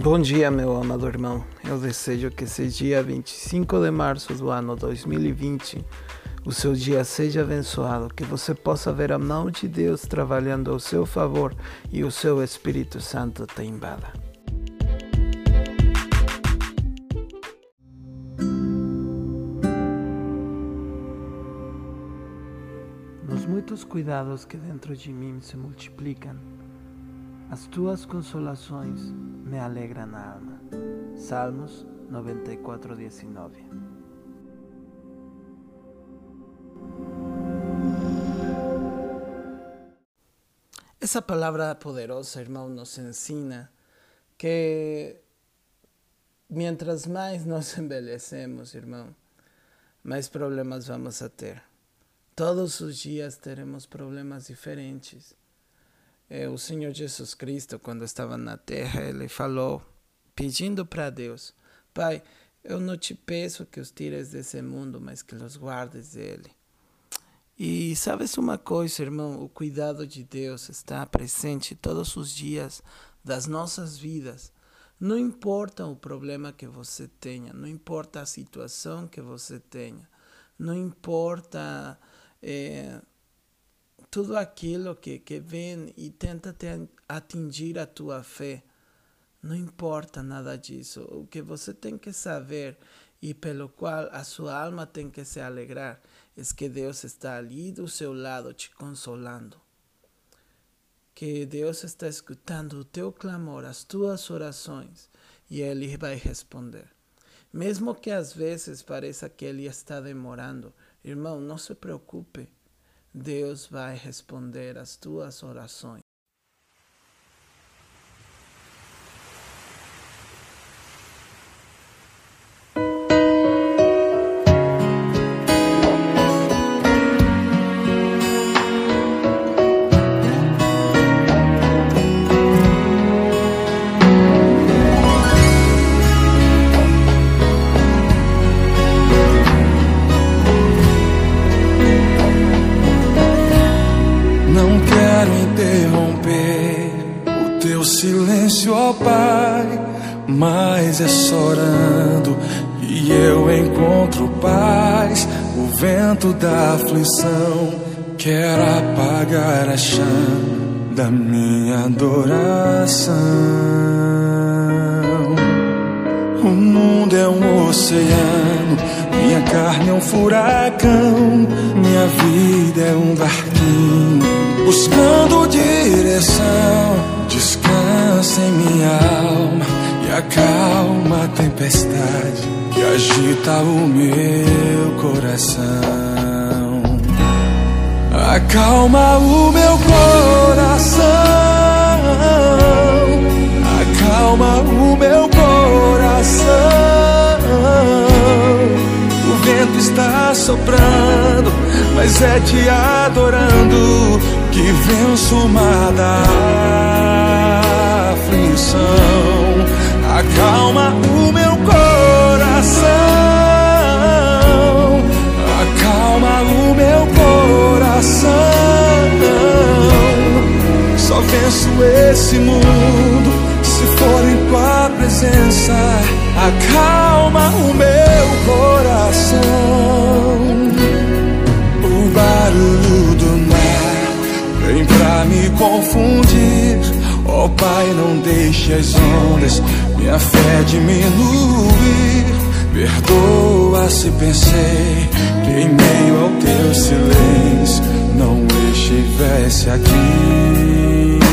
Bom dia, meu amado irmão. Eu desejo que esse dia 25 de março do ano 2020 o seu dia seja abençoado, que você possa ver a mão de Deus trabalhando ao seu favor e o seu Espírito Santo te invada. Nos muitos cuidados que dentro de mim se multiplicam, as tuas consolações me alegram a alma. Salmos 94, 19. Essa palavra poderosa, irmão, nos ensina que mientras mais nos envelhecemos, irmão, mais problemas vamos a ter. Todos os dias teremos problemas diferentes. É, o Senhor Jesus Cristo, quando estava na terra, ele falou, pedindo para Deus: Pai, eu não te peço que os tires desse mundo, mas que os guardes dele. E sabes uma coisa, irmão? O cuidado de Deus está presente todos os dias das nossas vidas. Não importa o problema que você tenha, não importa a situação que você tenha, não importa é, tudo aquilo que, que vem e tenta te atingir a tua fé. Não importa nada disso. O que você tem que saber e pelo qual a sua alma tem que se alegrar é que Deus está ali do seu lado te consolando. Que Deus está escutando o teu clamor, as tuas orações e Ele vai responder. Mesmo que às vezes pareça que Ele está demorando, irmão, não se preocupe. Deus vai responder às tuas orações. Silêncio, ó Pai, mas é chorando e eu encontro paz. O vento da aflição quer apagar a chama da minha adoração. O mundo é um oceano, minha carne é um furacão, agita o meu coração. Acalma o meu coração. Acalma o meu coração. O vento está soprando, mas é te adorando que venço uma aflição. Venço esse mundo se for em tua presença. Acalma o meu coração. O barulho do mar vem pra me confundir Ó oh, Pai, não deixe as ondas minha fé diminuir. Perdoa se pensei que em meio ao teu silêncio não estivesse aqui.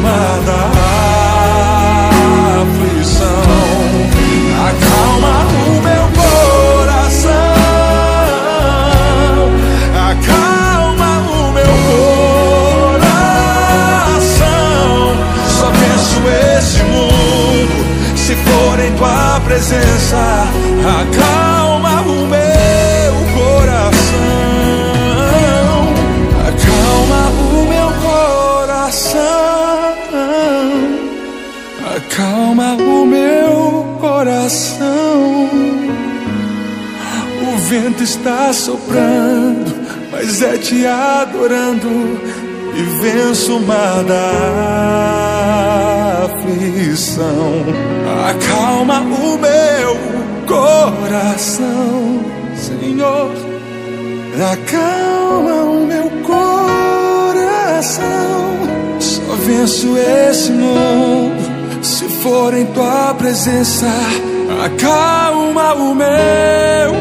cima da aflição. Acalma o meu coração. Acalma o meu coração. Só penso esse mundo se for em tua presença. Acalma o meu Acalma o meu coração. O vento está soprando, mas é te adorando e venço o mar da aflição. Acalma o meu coração, Senhor. Acalma o meu coração. Só venço esse mundo se for em tua presença, acalma o meu